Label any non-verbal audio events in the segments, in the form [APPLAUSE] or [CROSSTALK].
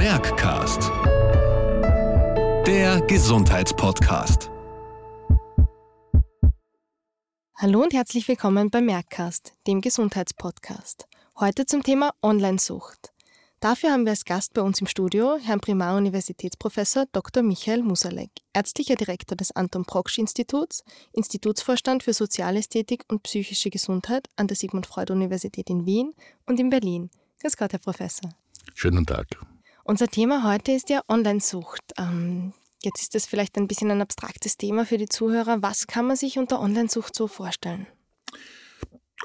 Merckcast. Der Gesundheitspodcast. Hallo und herzlich willkommen bei Merckcast, dem Gesundheitspodcast. Heute zum Thema Online-Sucht. Dafür haben wir als Gast bei uns im Studio Herrn Primar-Universitätsprofessor Dr. Michael Musalek, ärztlicher Direktor des Anton Proksch Instituts, Institutsvorstand für Sozialästhetik und psychische Gesundheit an der Sigmund Freud Universität in Wien und in Berlin. Grüß Gott, Herr Professor. Schönen Tag. Unser Thema heute ist ja Online-Sucht. Ähm, jetzt ist das vielleicht ein bisschen ein abstraktes Thema für die Zuhörer. Was kann man sich unter Online-Sucht so vorstellen?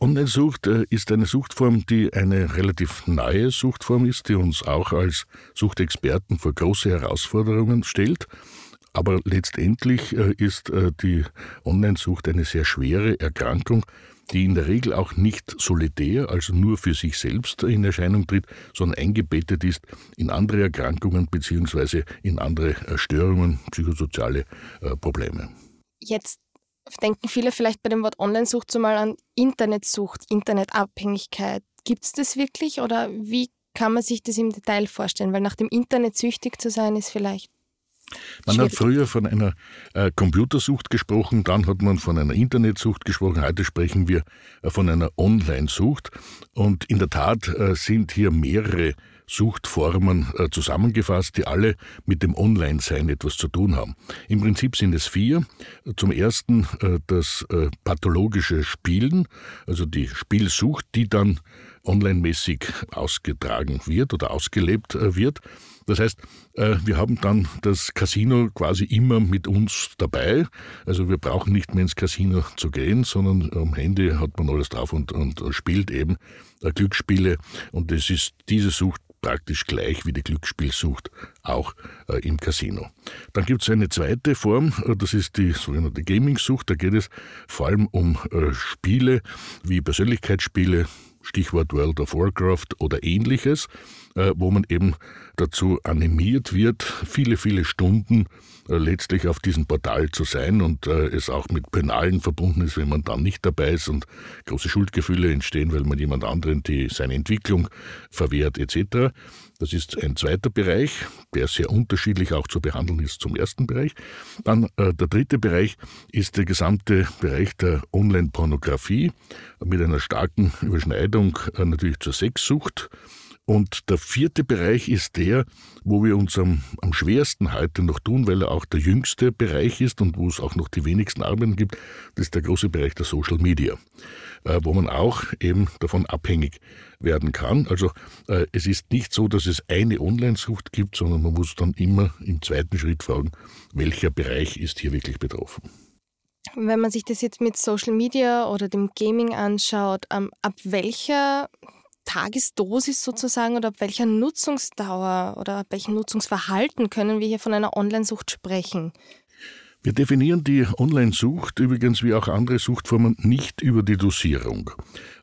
Online-Sucht äh, ist eine Suchtform, die eine relativ neue Suchtform ist, die uns auch als Suchtexperten vor große Herausforderungen stellt. Aber letztendlich äh, ist äh, die Online-Sucht eine sehr schwere Erkrankung, die in der Regel auch nicht solitär, also nur für sich selbst in Erscheinung tritt, sondern eingebettet ist in andere Erkrankungen bzw. in andere Störungen, psychosoziale Probleme. Jetzt denken viele vielleicht bei dem Wort Online-Sucht so mal an Internetsucht, Internetabhängigkeit. Gibt es das wirklich oder wie kann man sich das im Detail vorstellen? Weil nach dem Internet süchtig zu sein, ist vielleicht. Man hat früher von einer äh, Computersucht gesprochen, dann hat man von einer Internetsucht gesprochen, heute sprechen wir äh, von einer Online-Sucht. Und in der Tat äh, sind hier mehrere Suchtformen äh, zusammengefasst, die alle mit dem Online-Sein etwas zu tun haben. Im Prinzip sind es vier. Zum ersten äh, das äh, pathologische Spielen, also die Spielsucht, die dann online-mäßig ausgetragen wird oder ausgelebt wird. Das heißt, wir haben dann das Casino quasi immer mit uns dabei. Also wir brauchen nicht mehr ins Casino zu gehen, sondern am Handy hat man alles drauf und, und spielt eben Glücksspiele. Und es ist diese Sucht praktisch gleich wie die Glücksspielsucht auch äh, im Casino. Dann gibt es eine zweite Form, äh, das ist die sogenannte Gaming-Sucht. Da geht es vor allem um äh, Spiele wie Persönlichkeitsspiele, Stichwort World of Warcraft oder ähnliches, äh, wo man eben dazu animiert wird, viele, viele Stunden äh, letztlich auf diesem Portal zu sein und äh, es auch mit Penalen verbunden ist, wenn man dann nicht dabei ist und große Schuldgefühle entstehen, weil man jemand anderen die seine Entwicklung verwehrt etc. Das ist ein zweiter Bereich, der sehr unterschiedlich auch zu behandeln ist zum ersten Bereich. Dann äh, der dritte Bereich ist der gesamte Bereich der Online-Pornografie mit einer starken Überschneidung äh, natürlich zur Sexsucht und der vierte Bereich ist der, wo wir uns am, am schwersten heute noch tun, weil er auch der jüngste Bereich ist und wo es auch noch die wenigsten Arbeiten gibt. Das ist der große Bereich der Social Media, äh, wo man auch eben davon abhängig werden kann. Also äh, es ist nicht so, dass es eine Online-Sucht gibt, sondern man muss dann immer im zweiten Schritt fragen, welcher Bereich ist hier wirklich betroffen. Wenn man sich das jetzt mit Social Media oder dem Gaming anschaut, ähm, ab welcher Tagesdosis sozusagen oder ab welcher Nutzungsdauer oder ab welchem Nutzungsverhalten können wir hier von einer Online-Sucht sprechen? Wir definieren die Online-Sucht übrigens wie auch andere Suchtformen nicht über die Dosierung.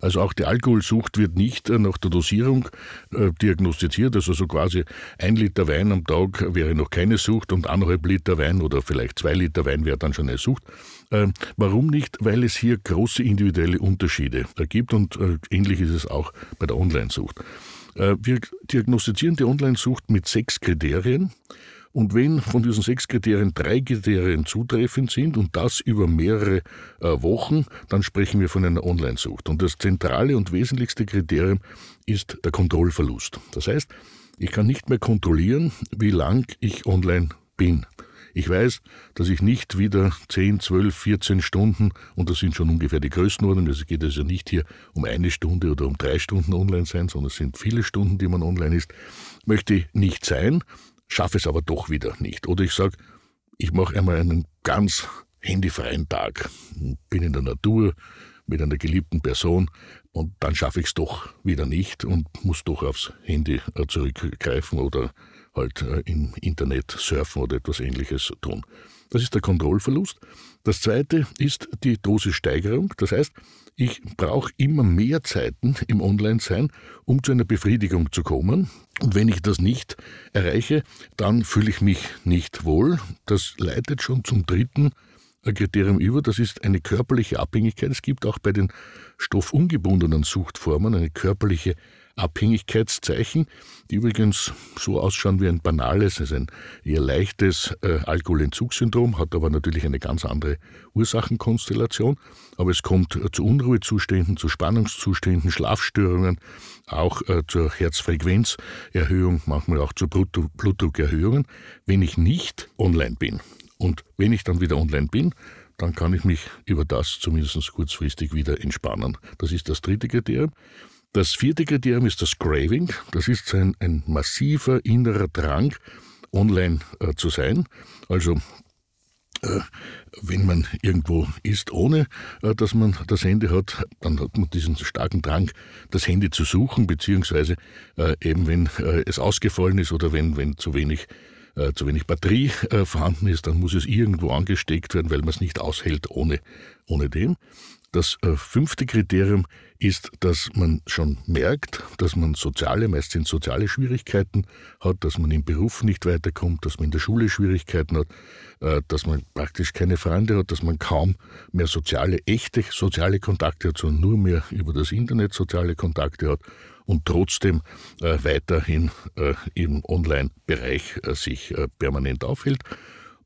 Also auch die Alkoholsucht wird nicht äh, nach der Dosierung äh, diagnostiziert. Also so quasi ein Liter Wein am Tag wäre noch keine Sucht und anderthalb Liter Wein oder vielleicht zwei Liter Wein wäre dann schon eine Sucht. Äh, warum nicht? Weil es hier große individuelle Unterschiede gibt und äh, ähnlich ist es auch bei der Online-Sucht. Äh, wir diagnostizieren die Online-Sucht mit sechs Kriterien. Und wenn von diesen sechs Kriterien drei Kriterien zutreffend sind und das über mehrere äh, Wochen, dann sprechen wir von einer Online-Sucht. Und das zentrale und wesentlichste Kriterium ist der Kontrollverlust. Das heißt, ich kann nicht mehr kontrollieren, wie lang ich online bin. Ich weiß, dass ich nicht wieder 10, 12, 14 Stunden, und das sind schon ungefähr die Größenordnungen, also geht es ja nicht hier um eine Stunde oder um drei Stunden online sein, sondern es sind viele Stunden, die man online ist, möchte ich nicht sein schaffe es aber doch wieder nicht. Oder ich sage, ich mache einmal einen ganz handyfreien Tag, bin in der Natur mit einer geliebten Person und dann schaffe ich es doch wieder nicht und muss doch aufs Handy äh, zurückgreifen oder halt äh, im Internet surfen oder etwas ähnliches tun. Das ist der Kontrollverlust. Das zweite ist die Dosissteigerung. Das heißt, ich brauche immer mehr Zeiten im Online-Sein, um zu einer Befriedigung zu kommen. Und wenn ich das nicht erreiche, dann fühle ich mich nicht wohl. Das leitet schon zum dritten Kriterium über, das ist eine körperliche Abhängigkeit. Es gibt auch bei den stoffungebundenen Suchtformen eine körperliche Abhängigkeitszeichen, die übrigens so ausschauen wie ein banales, also ein eher leichtes äh, Alkoholentzugssyndrom, hat aber natürlich eine ganz andere Ursachenkonstellation. Aber es kommt äh, zu Unruhezuständen, zu Spannungszuständen, Schlafstörungen, auch äh, zur Herzfrequenzerhöhung, manchmal auch zu Blutdruckerhöhungen, wenn ich nicht online bin. Und wenn ich dann wieder online bin, dann kann ich mich über das zumindest kurzfristig wieder entspannen. Das ist das dritte Kriterium. Das vierte Kriterium ist das Craving. Das ist ein, ein massiver innerer Drang, online äh, zu sein. Also äh, wenn man irgendwo ist, ohne äh, dass man das Handy hat, dann hat man diesen starken Drang, das Handy zu suchen, beziehungsweise äh, eben wenn es ausgefallen ist oder wenn, wenn zu wenig zu wenig Batterie vorhanden ist, dann muss es irgendwo angesteckt werden, weil man es nicht aushält ohne, ohne dem. Das äh, fünfte Kriterium ist, dass man schon merkt, dass man soziale, meist sind soziale Schwierigkeiten hat, dass man im Beruf nicht weiterkommt, dass man in der Schule Schwierigkeiten hat, äh, dass man praktisch keine Freunde hat, dass man kaum mehr soziale, echte soziale Kontakte hat, sondern nur mehr über das Internet soziale Kontakte hat und trotzdem äh, weiterhin im Online-Bereich sich permanent aufhält.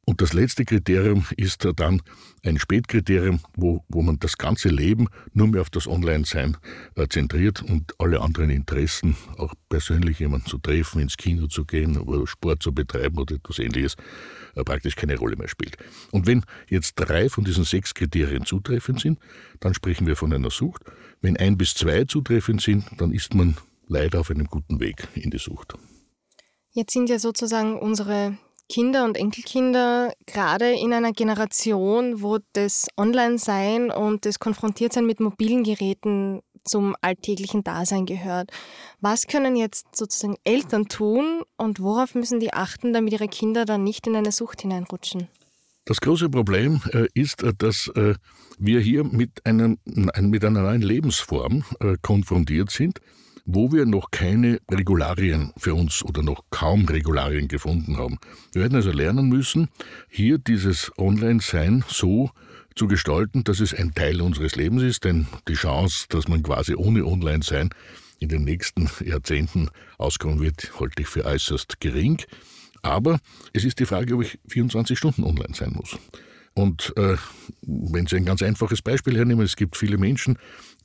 Und das letzte Kriterium ist dann ein Spätkriterium, wo, wo man das ganze Leben nur mehr auf das Online-Sein äh, zentriert und alle anderen Interessen, auch persönlich jemanden zu treffen, ins Kino zu gehen oder Sport zu betreiben oder etwas ähnliches, äh, praktisch keine Rolle mehr spielt. Und wenn jetzt drei von diesen sechs Kriterien zutreffend sind, dann sprechen wir von einer Sucht. Wenn ein bis zwei zutreffend sind, dann ist man leider auf einem guten Weg in die Sucht. Jetzt sind ja sozusagen unsere Kinder und Enkelkinder gerade in einer Generation, wo das Online-Sein und das Konfrontiertsein mit mobilen Geräten zum alltäglichen Dasein gehört. Was können jetzt sozusagen Eltern tun und worauf müssen die achten, damit ihre Kinder dann nicht in eine Sucht hineinrutschen? Das große Problem äh, ist, äh, dass äh, wir hier mit, einem, mit einer neuen Lebensform konfrontiert sind, wo wir noch keine Regularien für uns oder noch kaum Regularien gefunden haben. Wir werden also lernen müssen, hier dieses Online-Sein so zu gestalten, dass es ein Teil unseres Lebens ist, denn die Chance, dass man quasi ohne Online-Sein in den nächsten Jahrzehnten auskommen wird, halte ich für äußerst gering. Aber es ist die Frage, ob ich 24 Stunden online sein muss. Und äh, wenn Sie ein ganz einfaches Beispiel hernehmen, es gibt viele Menschen,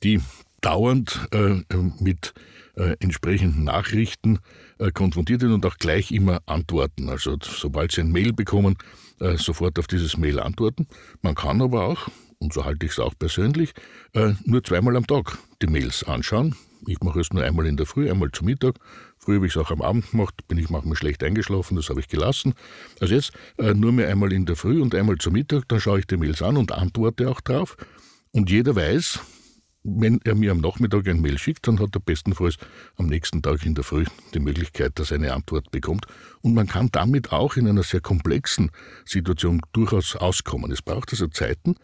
die dauernd äh, mit äh, entsprechenden Nachrichten äh, konfrontiert sind und auch gleich immer antworten. Also sobald Sie ein Mail bekommen, äh, sofort auf dieses Mail antworten. Man kann aber auch, und so halte ich es auch persönlich, äh, nur zweimal am Tag die Mails anschauen. Ich mache es nur einmal in der Früh, einmal zu Mittag. Früher habe ich es auch am Abend gemacht, bin ich manchmal schlecht eingeschlafen, das habe ich gelassen. Also jetzt äh, nur mehr einmal in der Früh und einmal zu Mittag, dann schaue ich die Mails an und antworte auch drauf. Und jeder weiß, wenn er mir am Nachmittag ein Mail schickt, dann hat er bestenfalls am nächsten Tag in der Früh die Möglichkeit, dass er eine Antwort bekommt. Und man kann damit auch in einer sehr komplexen Situation durchaus auskommen. Es braucht also Zeiten,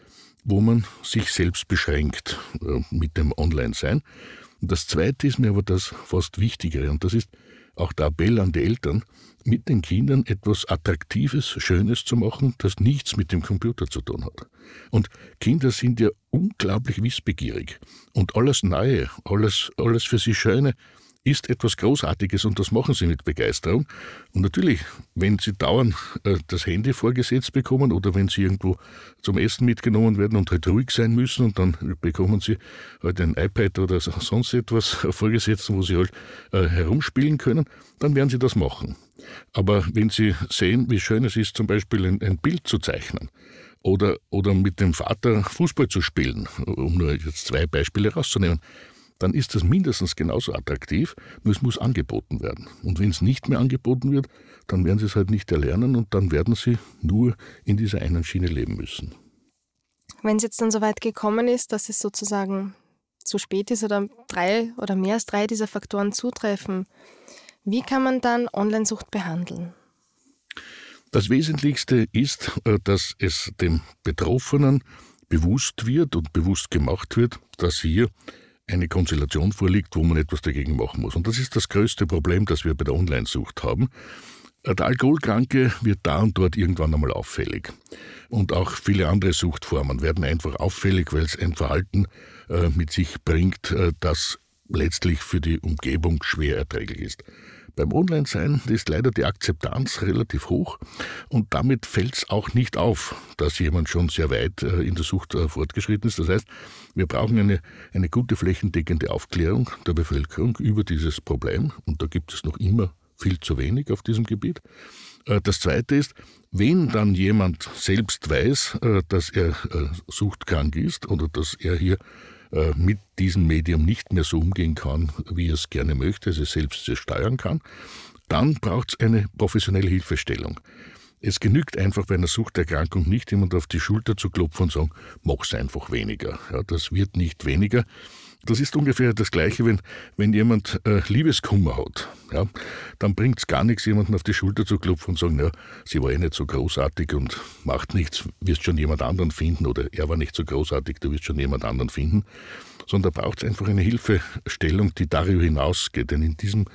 wo man sich selbst beschränkt äh, mit dem Online-Sein. Das Zweite ist mir aber das fast Wichtigere, und das ist auch der Appell an die Eltern, mit den Kindern etwas Attraktives, Schönes zu machen, das nichts mit dem Computer zu tun hat. Und Kinder sind ja unglaublich wissbegierig. Und alles Neue, alles, alles für sie Schöne ist etwas Großartiges und das machen sie mit Begeisterung. Und natürlich, wenn sie dauernd äh, das Handy vorgesetzt bekommen oder wenn sie irgendwo zum Essen mitgenommen werden und halt ruhig sein müssen und dann bekommen sie halt ein iPad oder sonst etwas [LAUGHS] vorgesetzt, wo sie halt äh, herumspielen können, dann werden sie das machen. Aber wenn sie sehen, wie schön es ist, zum Beispiel ein, ein Bild zu zeichnen, oder, oder mit dem Vater Fußball zu spielen, um nur jetzt zwei Beispiele rauszunehmen, dann ist das mindestens genauso attraktiv, nur es muss angeboten werden. Und wenn es nicht mehr angeboten wird, dann werden sie es halt nicht erlernen und dann werden sie nur in dieser einen Schiene leben müssen. Wenn es jetzt dann so weit gekommen ist, dass es sozusagen zu spät ist oder drei oder mehr als drei dieser Faktoren zutreffen, wie kann man dann Onlinesucht behandeln? Das Wesentlichste ist, äh, dass es dem Betroffenen bewusst wird und bewusst gemacht wird, dass hier eine Konstellation vorliegt, wo man etwas dagegen machen muss. Und das ist das größte Problem, das wir bei der Online-Sucht haben. Der Alkoholkranke wird da und dort irgendwann einmal auffällig. Und auch viele andere Suchtformen werden einfach auffällig, weil es ein Verhalten äh, mit sich bringt, äh, das letztlich für die Umgebung schwer erträglich ist. Beim Online-Sein ist leider die Akzeptanz relativ hoch und damit fällt es auch nicht auf, dass jemand schon sehr weit äh, in der Sucht äh, fortgeschritten ist. Das heißt, wir brauchen eine, eine gute flächendeckende Aufklärung der Bevölkerung über dieses Problem und da gibt es noch immer viel zu wenig auf diesem Gebiet. Äh, das Zweite ist, wenn dann jemand selbst weiß, dass er suchtkrank ist oder dass er hier mit diesem Medium nicht mehr so umgehen kann, wie er es gerne möchte, also selbst steuern kann, dann braucht es eine professionelle Hilfestellung. Es genügt einfach bei einer Suchterkrankung nicht, jemand auf die Schulter zu klopfen und sagen, mach's einfach weniger. Ja, das wird nicht weniger. Das ist ungefähr das Gleiche, wenn, wenn jemand äh, Liebeskummer hat. Ja, dann bringt es gar nichts, jemanden auf die Schulter zu klopfen und sagen, ja, sie war eh nicht so großartig und macht nichts, wirst schon jemand anderen finden oder er war nicht so großartig, du wirst schon jemand anderen finden. Sondern da braucht es einfach eine Hilfestellung, die darüber hinausgeht. Denn in diesem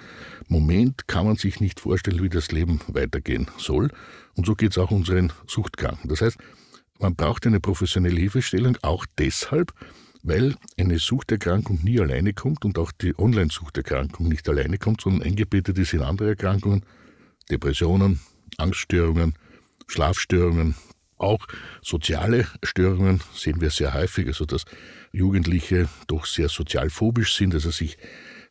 Moment kann man sich nicht vorstellen, wie das Leben weitergehen soll. Und so geht es auch unseren Suchtkranken. Das heißt, man braucht eine professionelle Hilfestellung auch deshalb, weil eine Suchterkrankung nie alleine kommt und auch die Online-Suchterkrankung nicht alleine kommt, sondern eingebettet ist in andere Erkrankungen, Depressionen, Angststörungen, Schlafstörungen, auch soziale Störungen sehen wir sehr häufig, also dass Jugendliche doch sehr sozialphobisch sind, also sich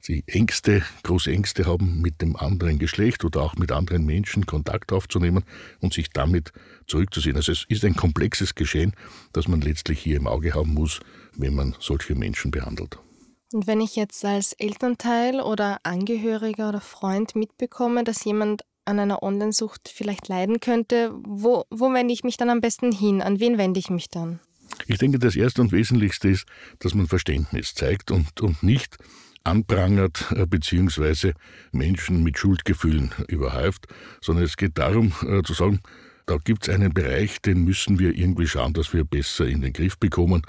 sie Ängste, große Ängste haben, mit dem anderen Geschlecht oder auch mit anderen Menschen Kontakt aufzunehmen und sich damit zurückzusehen. Also es ist ein komplexes Geschehen, das man letztlich hier im Auge haben muss, wenn man solche Menschen behandelt. Und wenn ich jetzt als Elternteil oder Angehöriger oder Freund mitbekomme, dass jemand an einer Online-Sucht vielleicht leiden könnte, wo, wo wende ich mich dann am besten hin? An wen wende ich mich dann? Ich denke, das Erste und Wesentlichste ist, dass man Verständnis zeigt und, und nicht anprangert äh, bzw. Menschen mit Schuldgefühlen überhäuft, sondern es geht darum äh, zu sagen, da gibt es einen Bereich, den müssen wir irgendwie schauen, dass wir besser in den Griff bekommen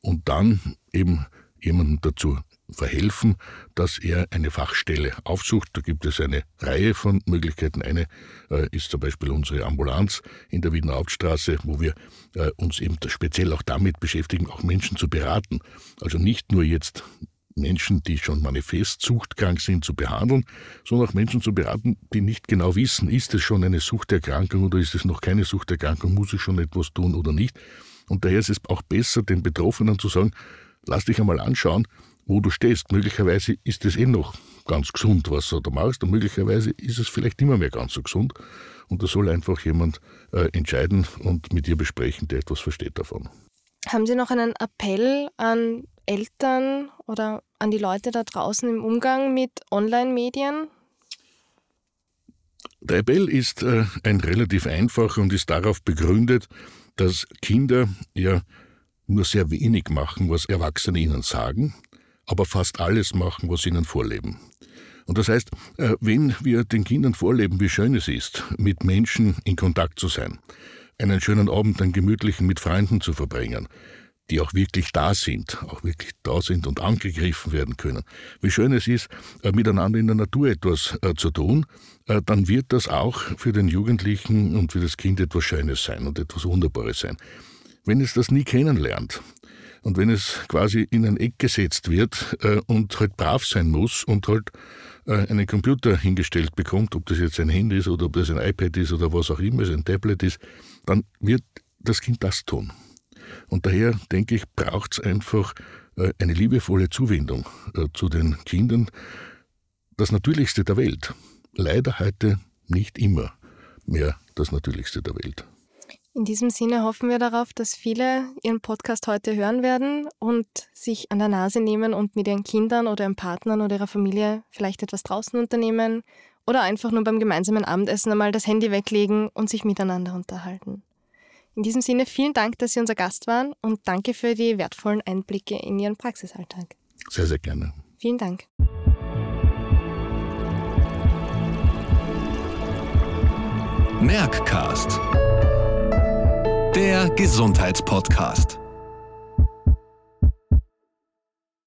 und dann eben jemandem dazu verhelfen, dass er eine Fachstelle aufsucht. Da gibt es eine Reihe von Möglichkeiten. Eine äh, ist zum Beispiel unsere Ambulanz in der Wiener Hauptstraße, wo wir äh, uns eben speziell auch damit beschäftigen, auch Menschen zu beraten. Also nicht nur jetzt Menschen, die schon manifest suchtkrank sind, zu behandeln, sondern auch Menschen zu beraten, die nicht genau wissen, ist es schon eine Suchterkrankung oder ist es noch keine Suchterkrankung, muss ich schon etwas tun oder nicht. Und daher ist es auch besser, den Betroffenen zu sagen, lass dich einmal anschauen, wo du stehst. Möglicherweise ist es eh noch ganz gesund, was du da machst, und möglicherweise ist es vielleicht immer mehr ganz so gesund. Und da soll einfach jemand äh, entscheiden und mit dir besprechen, der etwas versteht davon. Haben Sie noch einen Appell an Eltern oder an die Leute da draußen im Umgang mit Online-Medien? Der Appell ist äh, ein relativ einfacher und ist darauf begründet, dass Kinder ja nur sehr wenig machen, was Erwachsene ihnen sagen, aber fast alles machen, was ihnen vorleben. Und das heißt, äh, wenn wir den Kindern vorleben, wie schön es ist, mit Menschen in Kontakt zu sein, einen schönen Abend, einen gemütlichen mit Freunden zu verbringen, die auch wirklich da sind, auch wirklich da sind und angegriffen werden können. Wie schön es ist, äh, miteinander in der Natur etwas äh, zu tun, äh, dann wird das auch für den Jugendlichen und für das Kind etwas Schönes sein und etwas Wunderbares sein. Wenn es das nie kennenlernt, und wenn es quasi in ein Eck gesetzt wird und halt brav sein muss und halt einen Computer hingestellt bekommt, ob das jetzt ein Handy ist oder ob das ein iPad ist oder was auch immer, ein Tablet ist, dann wird das Kind das tun. Und daher denke ich, braucht es einfach äh, eine liebevolle Zuwendung äh, zu den Kindern. Das Natürlichste der Welt. Leider heute nicht immer mehr das Natürlichste der Welt. In diesem Sinne hoffen wir darauf, dass viele Ihren Podcast heute hören werden und sich an der Nase nehmen und mit ihren Kindern oder ihren Partnern oder ihrer Familie vielleicht etwas draußen unternehmen oder einfach nur beim gemeinsamen Abendessen einmal das Handy weglegen und sich miteinander unterhalten. In diesem Sinne vielen Dank, dass Sie unser Gast waren und danke für die wertvollen Einblicke in Ihren Praxisalltag. Sehr, sehr gerne. Vielen Dank. Merckcast. Der Gesundheitspodcast.